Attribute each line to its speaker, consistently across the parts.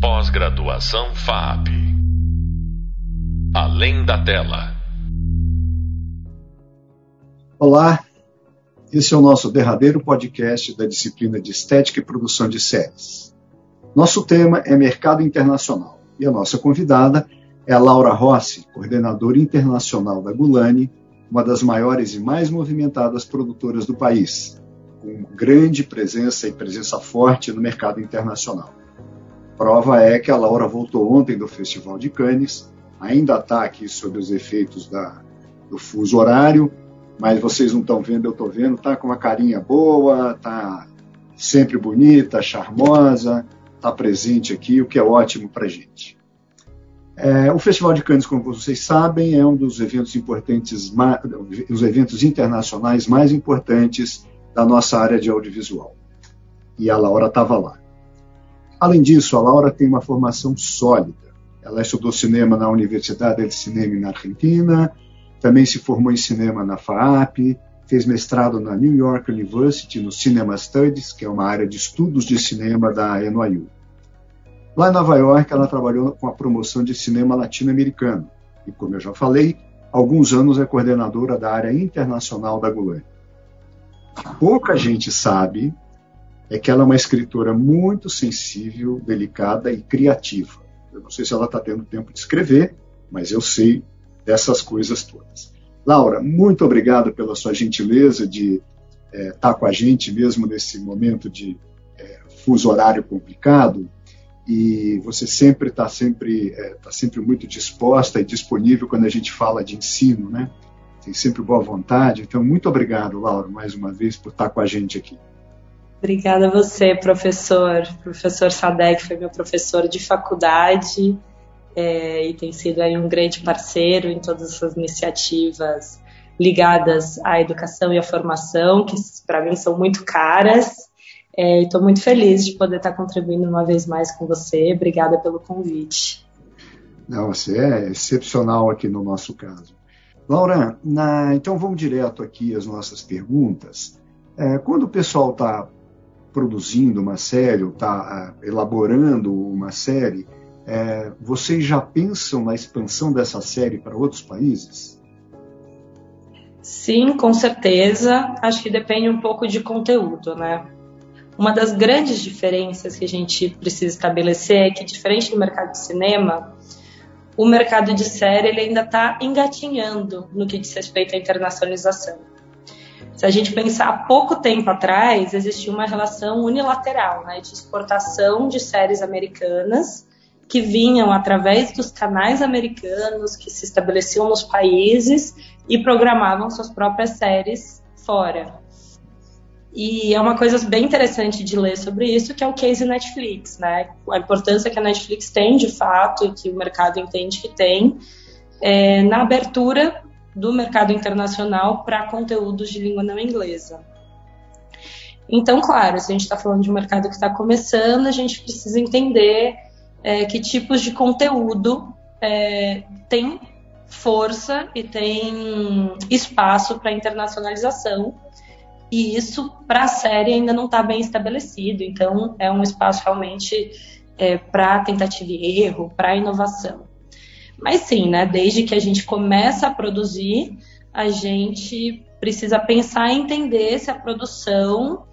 Speaker 1: Pós-graduação FAP. Além da tela.
Speaker 2: Olá, esse é o nosso derradeiro podcast da disciplina de Estética e Produção de Séries. Nosso tema é Mercado Internacional e a nossa convidada é a Laura Rossi, coordenadora internacional da Gulani, uma das maiores e mais movimentadas produtoras do país, com grande presença e presença forte no mercado internacional. Prova é que a Laura voltou ontem do Festival de Cannes, ainda está aqui sob os efeitos da, do fuso horário, mas vocês não estão vendo, eu estou vendo, está com uma carinha boa, está sempre bonita, charmosa, está presente aqui, o que é ótimo para a gente. É, o Festival de Cannes, como vocês sabem, é um dos eventos importantes, os eventos internacionais mais importantes da nossa área de audiovisual. E a Laura estava lá. Além disso, a Laura tem uma formação sólida. Ela estudou cinema na Universidade de Cinema na Argentina, também se formou em cinema na FAAP, fez mestrado na New York University no Cinema Studies, que é uma área de estudos de cinema da NYU. Lá em Nova York, ela trabalhou com a promoção de cinema latino-americano e, como eu já falei, há alguns anos é coordenadora da área internacional da Gulani. Pouca gente sabe é que ela é uma escritora muito sensível, delicada e criativa. Eu não sei se ela está tendo tempo de escrever, mas eu sei dessas coisas todas. Laura, muito obrigado pela sua gentileza de estar é, tá com a gente mesmo nesse momento de é, fuso horário complicado e você sempre está sempre é, tá sempre muito disposta e disponível quando a gente fala de ensino, né? Tem sempre boa vontade. Então, muito obrigado, Laura, mais uma vez por estar com a gente aqui.
Speaker 3: Obrigada a você, professor. Professor Sadek foi meu professor de faculdade é, e tem sido aí um grande parceiro em todas essas iniciativas ligadas à educação e à formação, que para mim são muito caras é, Estou muito feliz de poder estar contribuindo uma vez mais com você. Obrigada pelo convite.
Speaker 2: Não, você é excepcional aqui no nosso caso. Laura, na, então vamos direto aqui às nossas perguntas. É, quando o pessoal está produzindo uma série, ou está uh, elaborando uma série, é, vocês já pensam na expansão dessa série para outros países?
Speaker 3: Sim, com certeza. Acho que depende um pouco de conteúdo, né? Uma das grandes diferenças que a gente precisa estabelecer é que, diferente do mercado de cinema, o mercado de série ele ainda está engatinhando no que diz respeito à internacionalização. Se a gente pensar há pouco tempo atrás, existia uma relação unilateral né, de exportação de séries americanas que vinham através dos canais americanos que se estabeleciam nos países e programavam suas próprias séries fora. E é uma coisa bem interessante de ler sobre isso, que é o case Netflix, né? A importância que a Netflix tem, de fato, e que o mercado entende que tem, é, na abertura do mercado internacional para conteúdos de língua não inglesa. Então, claro, se a gente está falando de um mercado que está começando, a gente precisa entender é, que tipos de conteúdo é, tem força e tem espaço para internacionalização e isso para a série ainda não está bem estabelecido, então é um espaço realmente é, para tentativa e erro, para inovação. Mas sim, né, desde que a gente começa a produzir, a gente precisa pensar e entender se a produção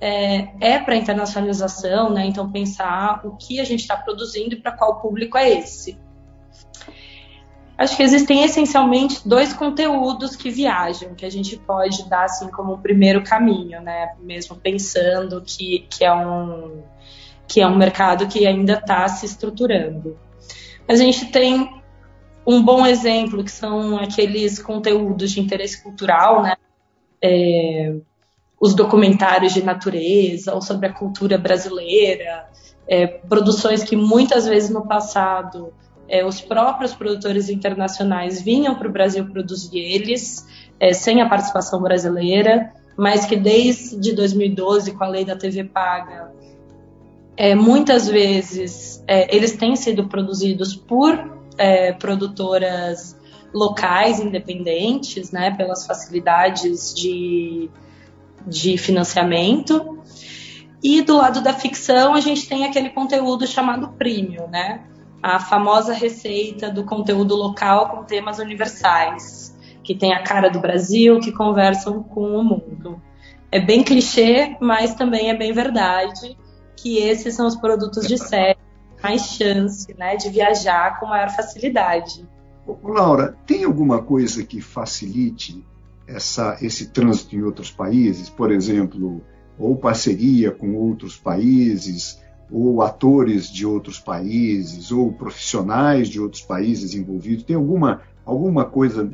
Speaker 3: é, é para internacionalização, né? Então pensar o que a gente está produzindo e para qual público é esse. Acho que existem essencialmente dois conteúdos que viajam, que a gente pode dar assim como um primeiro caminho, né? Mesmo pensando que, que, é, um, que é um mercado que ainda está se estruturando. A gente tem um bom exemplo, que são aqueles conteúdos de interesse cultural, né? É, os documentários de natureza ou sobre a cultura brasileira, é, produções que muitas vezes no passado é, os próprios produtores internacionais vinham para o Brasil produzir eles, é, sem a participação brasileira, mas que desde 2012, com a lei da TV paga, é, muitas vezes é, eles têm sido produzidos por é, produtoras locais independentes, né, pelas facilidades de, de financiamento. E do lado da ficção, a gente tem aquele conteúdo chamado premium, né? A famosa receita do conteúdo local com temas universais, que tem a cara do Brasil, que conversam com o mundo. É bem clichê, mas também é bem verdade que esses são os produtos de série mais chance, né, de viajar com maior facilidade.
Speaker 2: Laura, tem alguma coisa que facilite essa, esse trânsito em outros países? Por exemplo, ou parceria com outros países, ou atores de outros países, ou profissionais de outros países envolvidos? Tem alguma, alguma coisa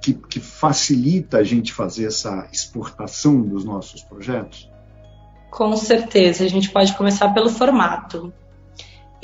Speaker 2: que, que facilita a gente fazer essa exportação dos nossos projetos?
Speaker 3: Com certeza, a gente pode começar pelo formato.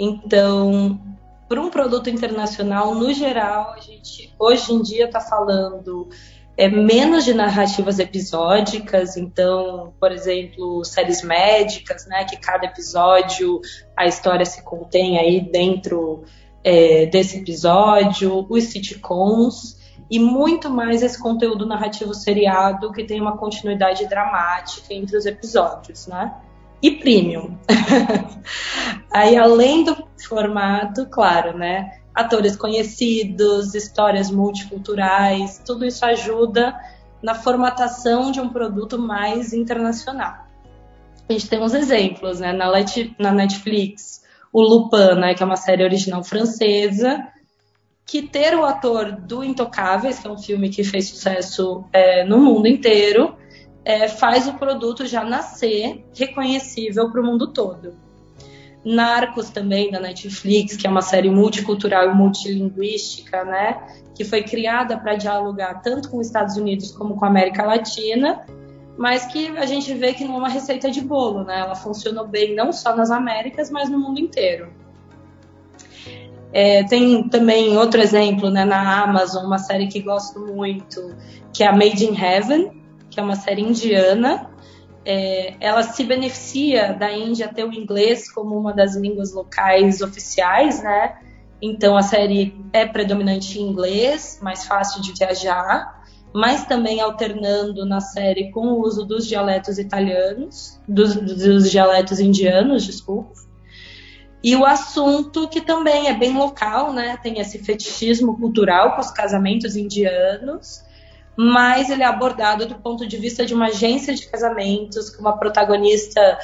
Speaker 3: Então, para um produto internacional, no geral, a gente hoje em dia está falando é menos de narrativas episódicas, então, por exemplo, séries médicas, né, que cada episódio a história se contém aí dentro é, desse episódio, os sitcoms e muito mais esse conteúdo narrativo seriado que tem uma continuidade dramática entre os episódios, né? E premium. aí além do formato, claro, né? atores conhecidos, histórias multiculturais, tudo isso ajuda na formatação de um produto mais internacional. A gente tem uns exemplos, né? Na Netflix, o Lupin, né, que é uma série original francesa, que ter o ator do Intocáveis, que é um filme que fez sucesso é, no mundo inteiro, é, faz o produto já nascer reconhecível para o mundo todo. Narcos também da Netflix, que é uma série multicultural e multilinguística, né? Que foi criada para dialogar tanto com os Estados Unidos como com a América Latina, mas que a gente vê que não é uma receita de bolo, né? Ela funcionou bem não só nas Américas, mas no mundo inteiro. É, tem também outro exemplo né, na Amazon, uma série que gosto muito, que é a Made in Heaven, que é uma série indiana, é, ela se beneficia da Índia ter o inglês como uma das línguas locais oficiais, né? Então a série é predominante em inglês, mais fácil de viajar, mas também alternando na série com o uso dos dialetos italianos, dos, dos dialetos indianos, desculpa. E o assunto que também é bem local, né? Tem esse fetichismo cultural com os casamentos indianos mas ele é abordado do ponto de vista de uma agência de casamentos, com uma protagonista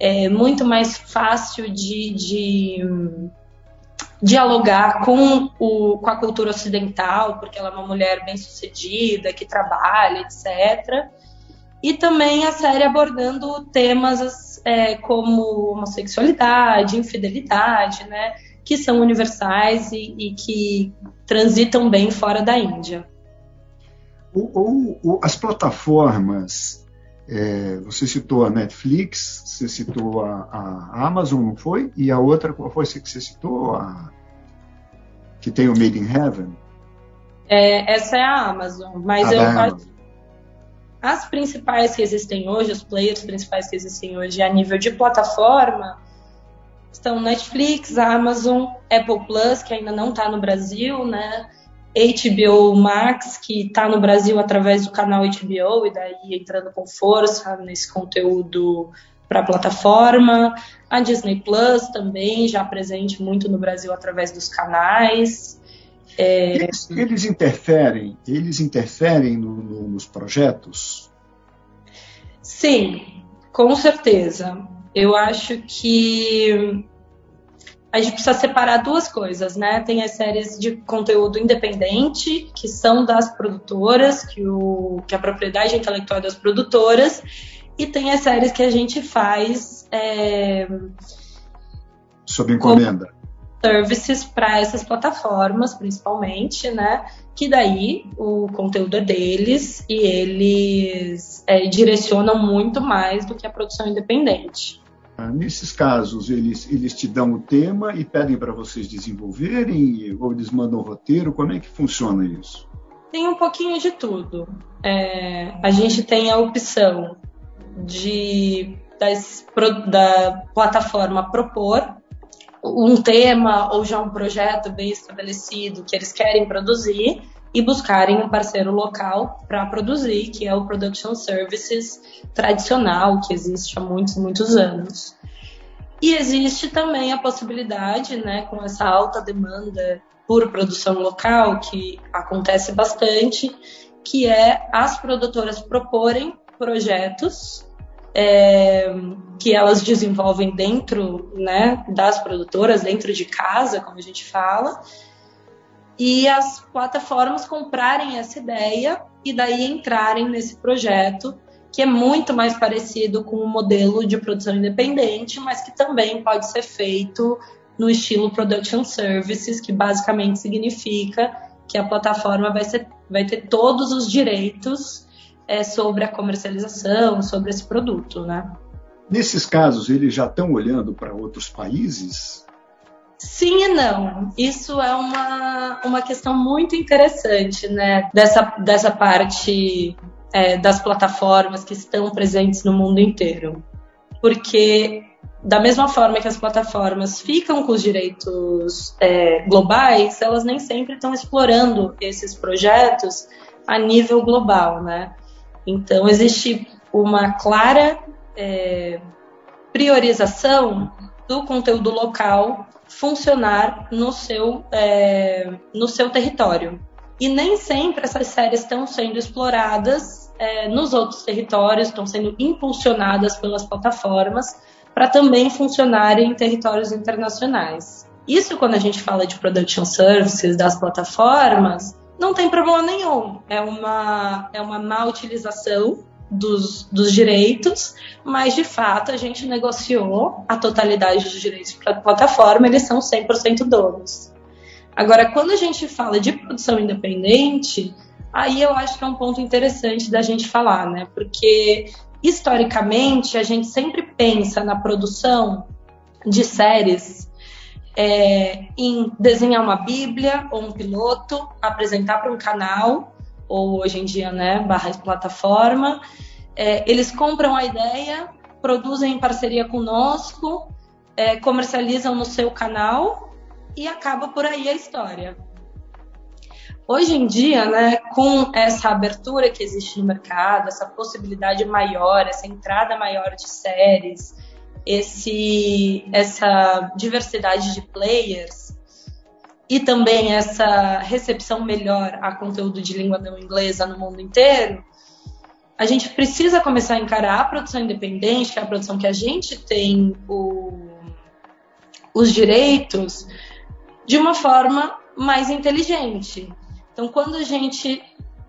Speaker 3: é, muito mais fácil de, de hum, dialogar com, o, com a cultura ocidental, porque ela é uma mulher bem sucedida, que trabalha, etc. E também a série abordando temas é, como homossexualidade, infidelidade, né, que são universais e, e que transitam bem fora da Índia.
Speaker 2: Ou, ou as plataformas, é, você citou a Netflix, você citou a, a, Amazon, não foi? E a outra, qual foi que você citou? A, que tem o Made in Heaven?
Speaker 3: É, essa é a Amazon, mas eu acho as principais que existem hoje, os players principais que existem hoje a nível de plataforma, estão Netflix, Amazon, Apple Plus, que ainda não está no Brasil, né? HBO Max, que está no Brasil através do canal HBO, e daí entrando com força nesse conteúdo para a plataforma. A Disney Plus também, já presente muito no Brasil através dos canais.
Speaker 2: É... Eles, eles, interferem, eles interferem no, no, nos projetos?
Speaker 3: Sim, com certeza. Eu acho que a gente precisa separar duas coisas, né? Tem as séries de conteúdo independente, que são das produtoras, que, o, que a propriedade intelectual é das produtoras, e tem as séries que a gente faz. É,
Speaker 2: Sob encomenda.
Speaker 3: Services para essas plataformas, principalmente, né? Que daí o conteúdo é deles e eles é, direcionam muito mais do que a produção independente.
Speaker 2: Ah, nesses casos, eles, eles te dão o tema e pedem para vocês desenvolverem, ou eles mandam o roteiro? Como é que funciona isso?
Speaker 3: Tem um pouquinho de tudo. É, a gente tem a opção de das, da plataforma propor um tema ou já um projeto bem estabelecido que eles querem produzir e buscarem um parceiro local para produzir, que é o Production Services tradicional, que existe há muitos, muitos anos. E existe também a possibilidade, né, com essa alta demanda por produção local, que acontece bastante, que é as produtoras proporem projetos é, que elas desenvolvem dentro né, das produtoras, dentro de casa, como a gente fala, e as plataformas comprarem essa ideia e daí entrarem nesse projeto que é muito mais parecido com o um modelo de produção independente, mas que também pode ser feito no estilo production services, que basicamente significa que a plataforma vai, ser, vai ter todos os direitos é, sobre a comercialização, sobre esse produto, né?
Speaker 2: Nesses casos, eles já estão olhando para outros países?
Speaker 3: Sim e não. Isso é uma, uma questão muito interessante, né? Dessa, dessa parte é, das plataformas que estão presentes no mundo inteiro. Porque, da mesma forma que as plataformas ficam com os direitos é, globais, elas nem sempre estão explorando esses projetos a nível global, né? Então, existe uma clara é, priorização do conteúdo local funcionar no seu, é, no seu território. E nem sempre essas séries estão sendo exploradas é, nos outros territórios, estão sendo impulsionadas pelas plataformas para também funcionarem em territórios internacionais. Isso, quando a gente fala de production services das plataformas, não tem problema nenhum. É uma, é uma má utilização dos, dos direitos, mas de fato a gente negociou a totalidade dos direitos para a plataforma, eles são 100% donos. Agora, quando a gente fala de produção independente, aí eu acho que é um ponto interessante da gente falar, né? Porque historicamente a gente sempre pensa na produção de séries é, em desenhar uma bíblia ou um piloto, apresentar para um canal ou hoje em dia, né, barra plataforma. É, eles compram a ideia, produzem em parceria conosco, é, comercializam no seu canal e acaba por aí a história. Hoje em dia, né, com essa abertura que existe no mercado, essa possibilidade maior, essa entrada maior de séries, esse, essa diversidade de players e também essa recepção melhor a conteúdo de língua não inglesa no mundo inteiro, a gente precisa começar a encarar a produção independente, que é a produção que a gente tem o, os direitos, de uma forma mais inteligente. Então, quando a gente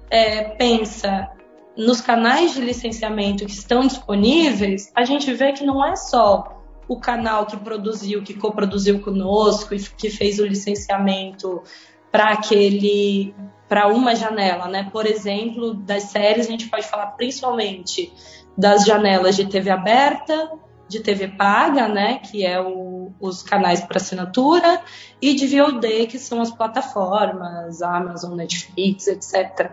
Speaker 3: é, pensa nos canais de licenciamento que estão disponíveis, a gente vê que não é só o canal que produziu, que coproduziu conosco e que fez o licenciamento para aquele para uma janela, né? Por exemplo, das séries a gente pode falar principalmente das janelas de TV aberta, de TV paga, né, que é o, os canais para assinatura, e de VOD, que são as plataformas, Amazon, Netflix, etc.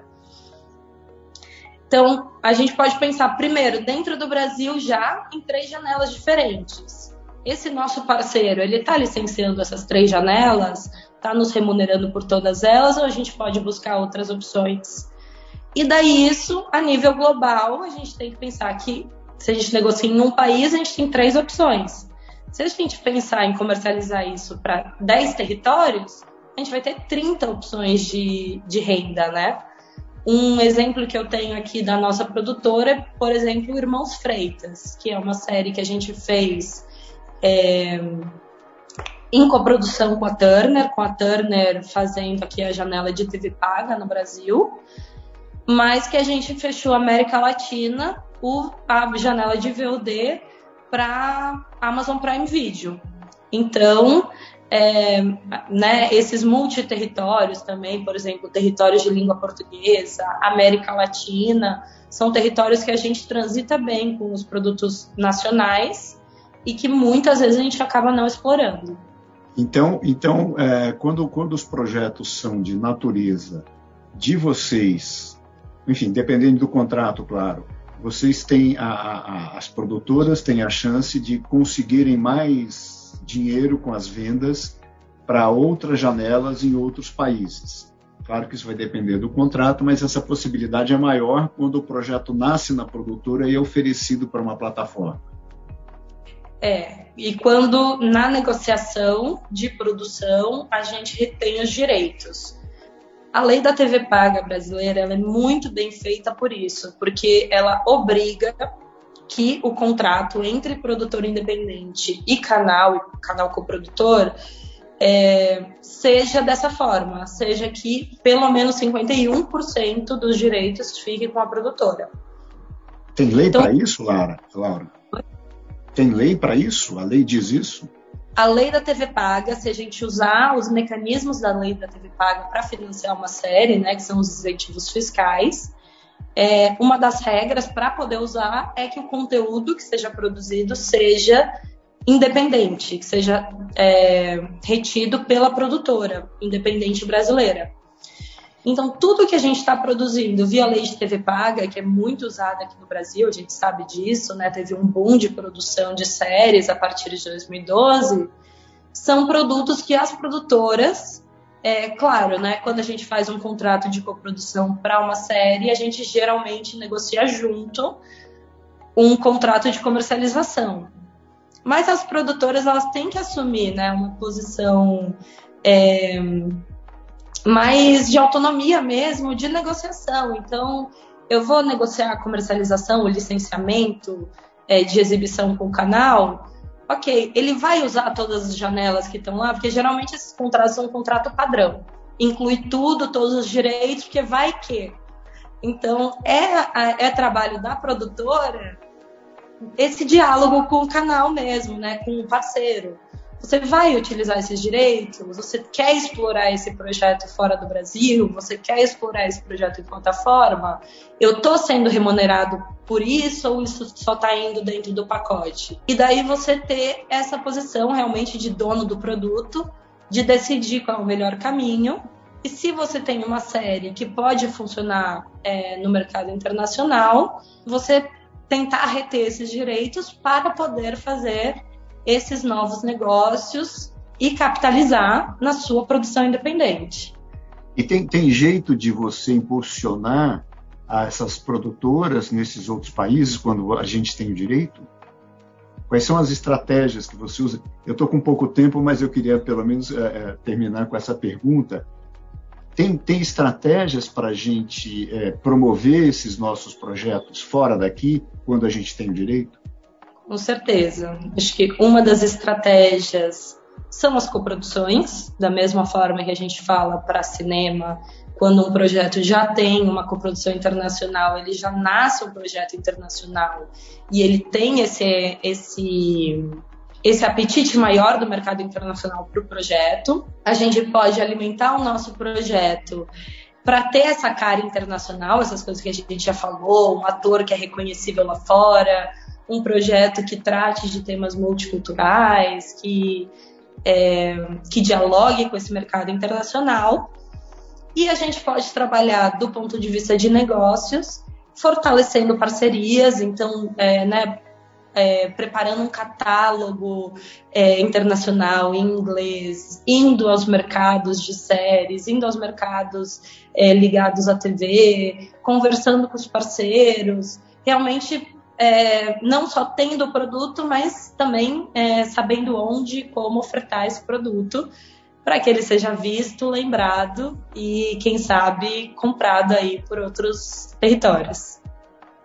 Speaker 3: Então, a gente pode pensar, primeiro, dentro do Brasil já em três janelas diferentes. Esse nosso parceiro, ele está licenciando essas três janelas, está nos remunerando por todas elas, ou a gente pode buscar outras opções? E daí isso, a nível global, a gente tem que pensar que se a gente negocia em um país, a gente tem três opções. Se a gente pensar em comercializar isso para 10 territórios, a gente vai ter 30 opções de, de renda, né? Um exemplo que eu tenho aqui da nossa produtora é, por exemplo, Irmãos Freitas, que é uma série que a gente fez é, em coprodução com a Turner, com a Turner fazendo aqui a janela de TV paga no Brasil, mas que a gente fechou América Latina o, a janela de VOD para Amazon Prime Video. Então, é, né, esses multiterritórios também, por exemplo, territórios de língua portuguesa, América Latina, são territórios que a gente transita bem com os produtos nacionais e que muitas vezes a gente acaba não explorando.
Speaker 2: Então, então é, quando, quando os projetos são de natureza de vocês, enfim, dependendo do contrato, claro, vocês têm, a, a, as produtoras têm a chance de conseguirem mais dinheiro com as vendas para outras janelas em outros países. Claro que isso vai depender do contrato, mas essa possibilidade é maior quando o projeto nasce na produtora e é oferecido para uma plataforma.
Speaker 3: É, e quando na negociação de produção a gente retém os direitos. A lei da TV paga brasileira é muito bem feita por isso, porque ela obriga que o contrato entre produtor independente e canal, canal coprodutor, é, seja dessa forma, seja que pelo menos 51% dos direitos fiquem com a produtora.
Speaker 2: Tem lei então, para isso, Lara? Laura? Tem lei para isso? A lei diz isso?
Speaker 3: A lei da TV paga, se a gente usar os mecanismos da lei da TV paga para financiar uma série, né, que são os incentivos fiscais, é, uma das regras para poder usar é que o conteúdo que seja produzido seja independente, que seja é, retido pela produtora independente brasileira. Então, tudo que a gente está produzindo via lei de TV paga, que é muito usada aqui no Brasil, a gente sabe disso, né? Teve um boom de produção de séries a partir de 2012, são produtos que as produtoras, é claro, né? Quando a gente faz um contrato de coprodução para uma série, a gente geralmente negocia junto um contrato de comercialização. Mas as produtoras elas têm que assumir, né, uma posição é, mais de autonomia mesmo, de negociação. Então, eu vou negociar a comercialização, o licenciamento é, de exibição com o canal. Ok, ele vai usar todas as janelas que estão lá, porque geralmente esses contratos são um contrato padrão. Inclui tudo, todos os direitos, porque vai que. Então, é, é trabalho da produtora esse diálogo com o canal mesmo, né, com o parceiro. Você vai utilizar esses direitos? Você quer explorar esse projeto fora do Brasil? Você quer explorar esse projeto em plataforma? Eu estou sendo remunerado por isso ou isso só está indo dentro do pacote? E daí você ter essa posição realmente de dono do produto, de decidir qual é o melhor caminho. E se você tem uma série que pode funcionar é, no mercado internacional, você tentar reter esses direitos para poder fazer esses novos negócios e capitalizar na sua produção independente.
Speaker 2: E tem, tem jeito de você impulsionar essas produtoras nesses outros países quando a gente tem o direito? Quais são as estratégias que você usa? Eu estou com pouco tempo, mas eu queria pelo menos é, é, terminar com essa pergunta. Tem, tem estratégias para a gente é, promover esses nossos projetos fora daqui, quando a gente tem o direito?
Speaker 3: Com certeza. Acho que uma das estratégias são as coproduções, da mesma forma que a gente fala para cinema, quando um projeto já tem uma coprodução internacional, ele já nasce um projeto internacional e ele tem esse, esse, esse apetite maior do mercado internacional para o projeto. A gente pode alimentar o nosso projeto para ter essa cara internacional, essas coisas que a gente já falou, um ator que é reconhecível lá fora, um projeto que trate de temas multiculturais, que, é, que dialogue com esse mercado internacional. E a gente pode trabalhar do ponto de vista de negócios, fortalecendo parcerias, então, é, né, é, preparando um catálogo é, internacional em inglês, indo aos mercados de séries, indo aos mercados é, ligados à TV, conversando com os parceiros, realmente é, não só tendo o produto, mas também é, sabendo onde e como ofertar esse produto para que ele seja visto, lembrado e, quem sabe, comprado aí por outros territórios.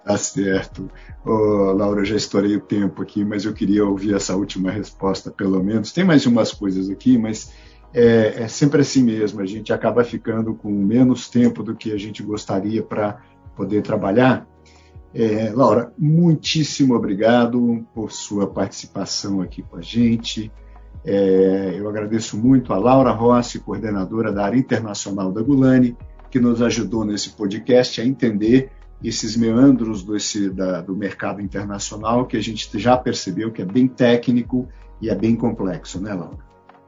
Speaker 2: Tá certo. Oh, Laura, já estourei o tempo aqui, mas eu queria ouvir essa última resposta, pelo menos. Tem mais umas coisas aqui, mas é, é sempre assim mesmo. A gente acaba ficando com menos tempo do que a gente gostaria para poder trabalhar. É, Laura, muitíssimo obrigado por sua participação aqui com a gente. É, eu agradeço muito a Laura Rossi, coordenadora da área internacional da Gulani, que nos ajudou nesse podcast a entender esses meandros desse, da, do mercado internacional que a gente já percebeu que é bem técnico e é bem complexo, né, Laura?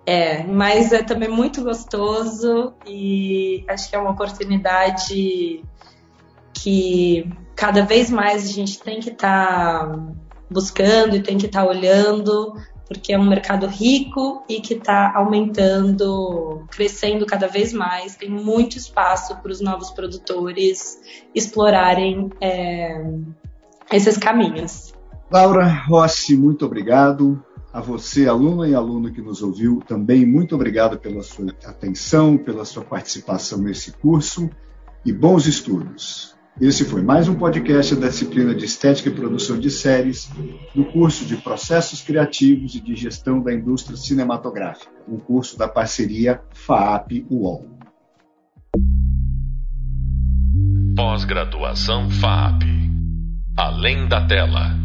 Speaker 3: É, mas é também muito gostoso e acho que é uma oportunidade que cada vez mais a gente tem que estar tá buscando e tem que estar tá olhando, porque é um mercado rico e que está aumentando, crescendo cada vez mais. Tem muito espaço para os novos produtores explorarem é, esses caminhos.
Speaker 2: Laura Rossi, muito obrigado. A você, aluna e aluno que nos ouviu, também muito obrigado pela sua atenção, pela sua participação nesse curso e bons estudos. Esse foi mais um podcast da disciplina de Estética e Produção de Séries do curso de Processos Criativos e de Gestão da Indústria Cinematográfica, um curso da parceria FAAP-UOL.
Speaker 1: Pós-graduação FAAP. Além da tela.